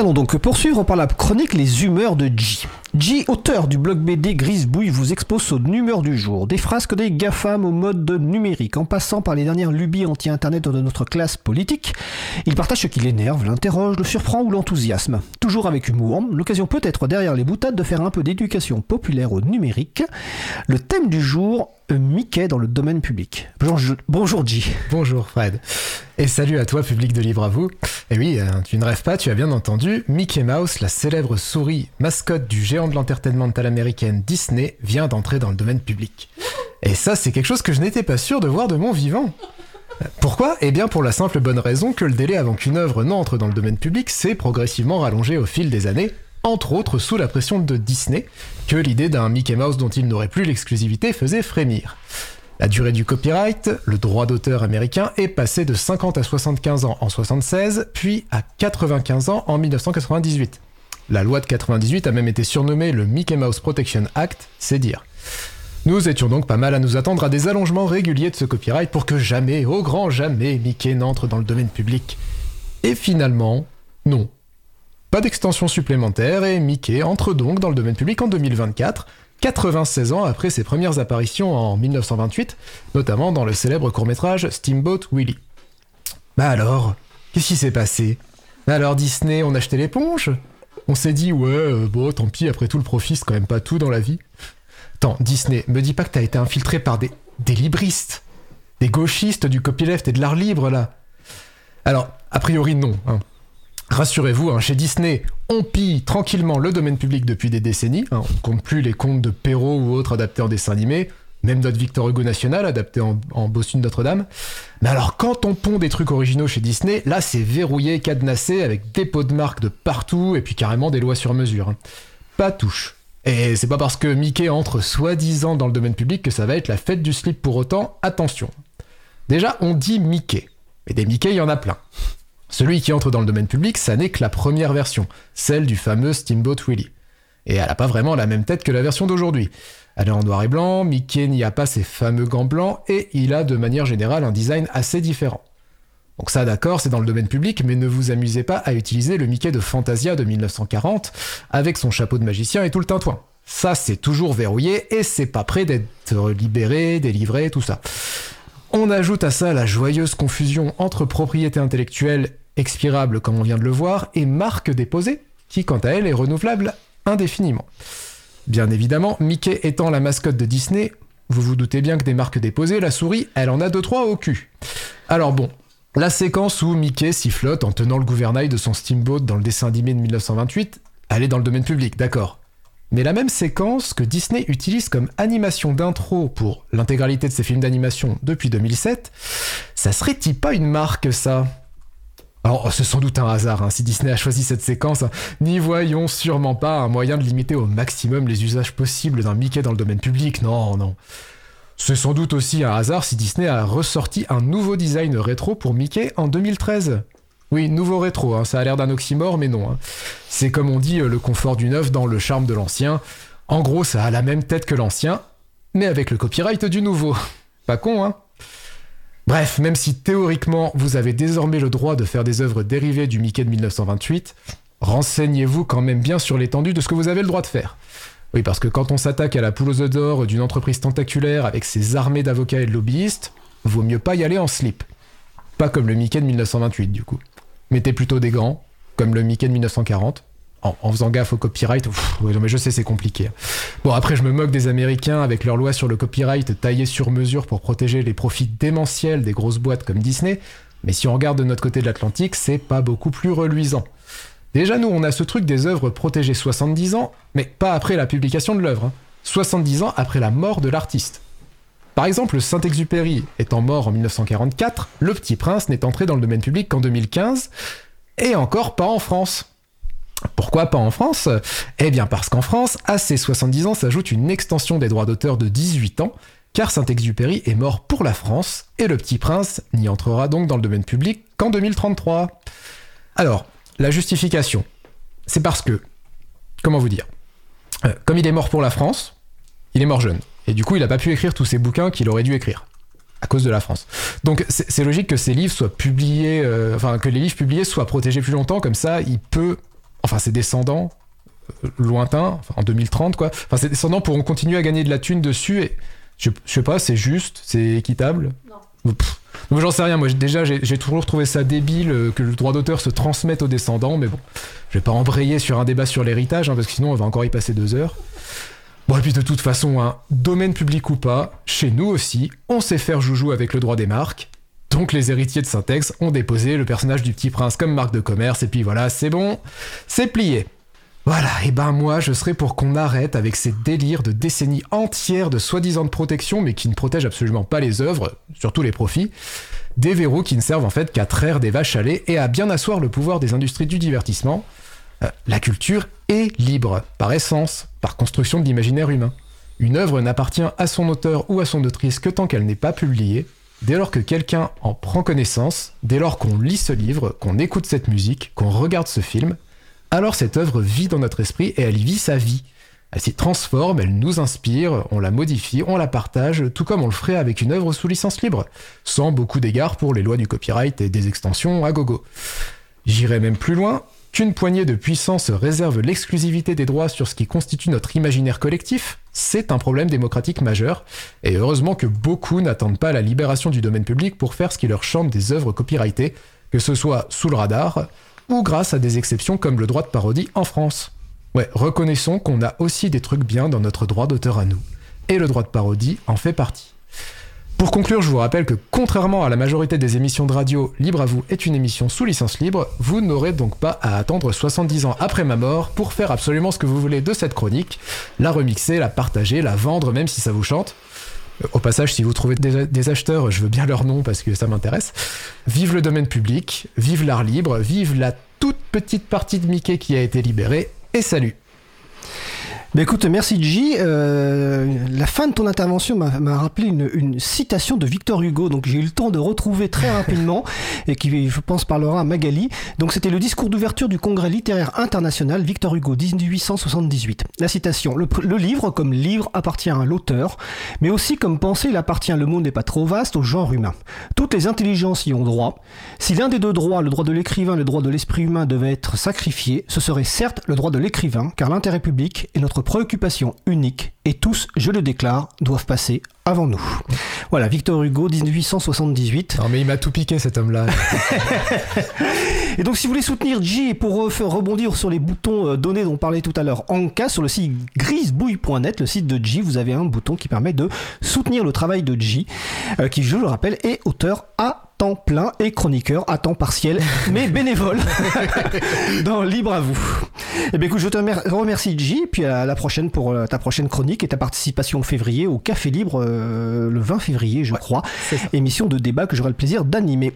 Allons donc poursuivre par la chronique Les humeurs de G. G, auteur du blog BD Grisbouille, vous expose son humeur du jour. Des frasques des GAFAM au mode numérique, en passant par les dernières lubies anti-internet de notre classe politique. Il partage ce qui l'énerve, l'interroge, le surprend ou l'enthousiasme. Toujours avec humour, l'occasion peut être derrière les boutades de faire un peu d'éducation populaire au numérique. Le thème du jour, Mickey dans le domaine public. Bonjour, bonjour G. Bonjour Fred. Et salut à toi, public de Libre à vous. Et oui, euh, tu ne rêves pas, tu as bien entendu, Mickey Mouse, la célèbre souris mascotte du géant de l'entertainmental américaine Disney, vient d'entrer dans le domaine public. Et ça, c'est quelque chose que je n'étais pas sûr de voir de mon vivant. Pourquoi? Eh bien pour la simple bonne raison que le délai avant qu'une œuvre n'entre dans le domaine public s'est progressivement rallongé au fil des années, entre autres sous la pression de Disney, que l'idée d'un Mickey Mouse dont il n'aurait plus l'exclusivité faisait frémir. La durée du copyright, le droit d'auteur américain, est passé de 50 à 75 ans en 76, puis à 95 ans en 1998. La loi de 98 a même été surnommée le Mickey Mouse Protection Act, c'est dire. Nous étions donc pas mal à nous attendre à des allongements réguliers de ce copyright pour que jamais, au grand jamais, Mickey n'entre dans le domaine public. Et finalement, non. Pas d'extension supplémentaire et Mickey entre donc dans le domaine public en 2024, 96 ans après ses premières apparitions en 1928, notamment dans le célèbre court-métrage Steamboat Willie. Bah alors, qu'est-ce qui s'est passé? Bah alors Disney, on a acheté l'éponge? On s'est dit, ouais, euh, bon, tant pis, après tout, le profit, c'est quand même pas tout dans la vie. Attends, Disney, me dis pas que t'as été infiltré par des, des libristes, des gauchistes du copyleft et de l'art libre, là. Alors, a priori, non. Hein. Rassurez-vous, hein, chez Disney, on pille tranquillement le domaine public depuis des décennies. Hein, on compte plus les contes de Perrault ou autres adaptés en dessin animé, même notre Victor Hugo national adapté en, en Bossu Notre-Dame. Mais alors, quand on pond des trucs originaux chez Disney, là c'est verrouillé, cadenassé, avec des pots de marque de partout et puis carrément des lois sur mesure. Hein. Pas touche. Et c'est pas parce que Mickey entre soi-disant dans le domaine public que ça va être la fête du slip pour autant, attention. Déjà, on dit Mickey. Mais des Mickey, il y en a plein. Celui qui entre dans le domaine public, ça n'est que la première version, celle du fameux Steamboat Willie. Et elle n'a pas vraiment la même tête que la version d'aujourd'hui. Elle est en noir et blanc, Mickey n'y a pas ses fameux gants blancs, et il a de manière générale un design assez différent. Donc ça d'accord, c'est dans le domaine public, mais ne vous amusez pas à utiliser le Mickey de Fantasia de 1940, avec son chapeau de magicien et tout le tintouin. Ça c'est toujours verrouillé, et c'est pas prêt d'être libéré, délivré, tout ça. On ajoute à ça la joyeuse confusion entre propriété intellectuelle expirable comme on vient de le voir, et marque déposée, qui quant à elle est renouvelable indéfiniment. Bien évidemment, Mickey étant la mascotte de Disney, vous vous doutez bien que des marques déposées, la souris, elle en a deux trois au cul. Alors bon, la séquence où Mickey sifflote en tenant le gouvernail de son steamboat dans le dessin animé de 1928, elle est dans le domaine public, d'accord. Mais la même séquence que Disney utilise comme animation d'intro pour l'intégralité de ses films d'animation depuis 2007, ça serait-il pas une marque ça? Alors, c'est sans doute un hasard, hein, si Disney a choisi cette séquence, hein. n'y voyons sûrement pas un moyen de limiter au maximum les usages possibles d'un Mickey dans le domaine public, non, non. C'est sans doute aussi un hasard si Disney a ressorti un nouveau design rétro pour Mickey en 2013. Oui, nouveau rétro, hein, ça a l'air d'un oxymore, mais non. C'est comme on dit, euh, le confort du neuf dans le charme de l'ancien. En gros, ça a la même tête que l'ancien, mais avec le copyright du nouveau. Pas con, hein Bref, même si théoriquement vous avez désormais le droit de faire des œuvres dérivées du Mickey de 1928, renseignez-vous quand même bien sur l'étendue de ce que vous avez le droit de faire. Oui, parce que quand on s'attaque à la poule aux œufs d'or d'une entreprise tentaculaire avec ses armées d'avocats et de lobbyistes, vaut mieux pas y aller en slip. Pas comme le Mickey de 1928 du coup. Mettez plutôt des gants, comme le Mickey de 1940, en, faisant gaffe au copyright. mais je sais, c'est compliqué. Bon, après, je me moque des Américains avec leur loi sur le copyright taillée sur mesure pour protéger les profits démentiels des grosses boîtes comme Disney. Mais si on regarde de notre côté de l'Atlantique, c'est pas beaucoup plus reluisant. Déjà, nous, on a ce truc des œuvres protégées 70 ans, mais pas après la publication de l'œuvre. 70 hein. ans après la mort de l'artiste. Par exemple, Saint-Exupéry étant mort en 1944, Le Petit Prince n'est entré dans le domaine public qu'en 2015, et encore pas en France. Pourquoi pas en France? Eh bien parce qu'en France, à ces 70 ans s'ajoute une extension des droits d'auteur de 18 ans, car Saint-Exupéry est mort pour la France, et le petit prince n'y entrera donc dans le domaine public qu'en 2033. Alors, la justification, c'est parce que, comment vous dire, euh, comme il est mort pour la France, il est mort jeune, et du coup il n'a pas pu écrire tous ces bouquins qu'il aurait dû écrire à cause de la France. Donc c'est logique que ces livres soient publiés, euh, enfin que les livres publiés soient protégés plus longtemps, comme ça il peut enfin ses descendants euh, lointains, enfin, en 2030 quoi, enfin ses descendants pourront continuer à gagner de la thune dessus et je, je sais pas, c'est juste, c'est équitable? Non. Moi j'en sais rien, moi déjà j'ai toujours trouvé ça débile euh, que le droit d'auteur se transmette aux descendants, mais bon, je vais pas embrayer sur un débat sur l'héritage, hein, parce que sinon on va encore y passer deux heures. Bon, et puis de toute façon, hein, domaine public ou pas, chez nous aussi, on sait faire joujou avec le droit des marques. Donc les héritiers de Syntex ont déposé le personnage du petit prince comme marque de commerce, et puis voilà, c'est bon, c'est plié. Voilà, et ben moi je serais pour qu'on arrête avec ces délires de décennies entières de soi-disant de protection mais qui ne protègent absolument pas les œuvres, surtout les profits, des verrous qui ne servent en fait qu'à traire des vaches à lait et à bien asseoir le pouvoir des industries du divertissement. Euh, la culture est libre, par essence, par construction de l'imaginaire humain. Une œuvre n'appartient à son auteur ou à son autrice que tant qu'elle n'est pas publiée. Dès lors que quelqu'un en prend connaissance, dès lors qu'on lit ce livre, qu'on écoute cette musique, qu'on regarde ce film, alors cette œuvre vit dans notre esprit et elle vit sa vie. Elle s'y transforme, elle nous inspire, on la modifie, on la partage, tout comme on le ferait avec une œuvre sous licence libre, sans beaucoup d'égards pour les lois du copyright et des extensions à gogo. J'irai même plus loin, qu'une poignée de puissance réserve l'exclusivité des droits sur ce qui constitue notre imaginaire collectif, c'est un problème démocratique majeur, et heureusement que beaucoup n'attendent pas la libération du domaine public pour faire ce qui leur chante des œuvres copyrightées, que ce soit sous le radar, ou grâce à des exceptions comme le droit de parodie en France. Ouais, reconnaissons qu'on a aussi des trucs bien dans notre droit d'auteur à nous. Et le droit de parodie en fait partie. Pour conclure, je vous rappelle que contrairement à la majorité des émissions de radio, Libre à vous est une émission sous licence libre, vous n'aurez donc pas à attendre 70 ans après ma mort pour faire absolument ce que vous voulez de cette chronique, la remixer, la partager, la vendre même si ça vous chante. Euh, au passage, si vous trouvez des, acheteurs, je veux bien leur nom parce que ça m'intéresse. Vive le domaine public, vive l'art libre, vive la toute petite partie de Mickey qui a été libérée, et salut bah écoute, merci J. Euh, la fin de ton intervention m'a rappelé une, une, citation de Victor Hugo, donc j'ai eu le temps de retrouver très rapidement et qui, je pense, parlera à Magali. Donc c'était le discours d'ouverture du Congrès littéraire international Victor Hugo 1878. La citation le, le livre comme livre appartient à l'auteur, mais aussi comme pensée il appartient. Le monde n'est pas trop vaste au genre humain. Toutes les intelligences y ont droit. Si l'un des deux droits, le droit de l'écrivain, le droit de l'esprit humain, devait être sacrifié, ce serait certes le droit de l'écrivain, car l'intérêt public est notre préoccupation unique et tous, je le déclare, doivent passer avant nous. Voilà, Victor Hugo, 1878. Non mais il m'a tout piqué cet homme-là. et donc si vous voulez soutenir J pour rebondir sur les boutons euh, donnés dont on parlait tout à l'heure en cas sur le site grisebouille.net, le site de J, vous avez un bouton qui permet de soutenir le travail de J, euh, qui je le rappelle est auteur à temps plein et chroniqueur à temps partiel, mais bénévole dans Libre à vous. Eh bien écoute, je te remercie J, puis à la prochaine pour euh, ta prochaine chronique et ta participation en février au Café Libre euh, le 20 février, je crois, émission de débat que j'aurai le plaisir d'animer.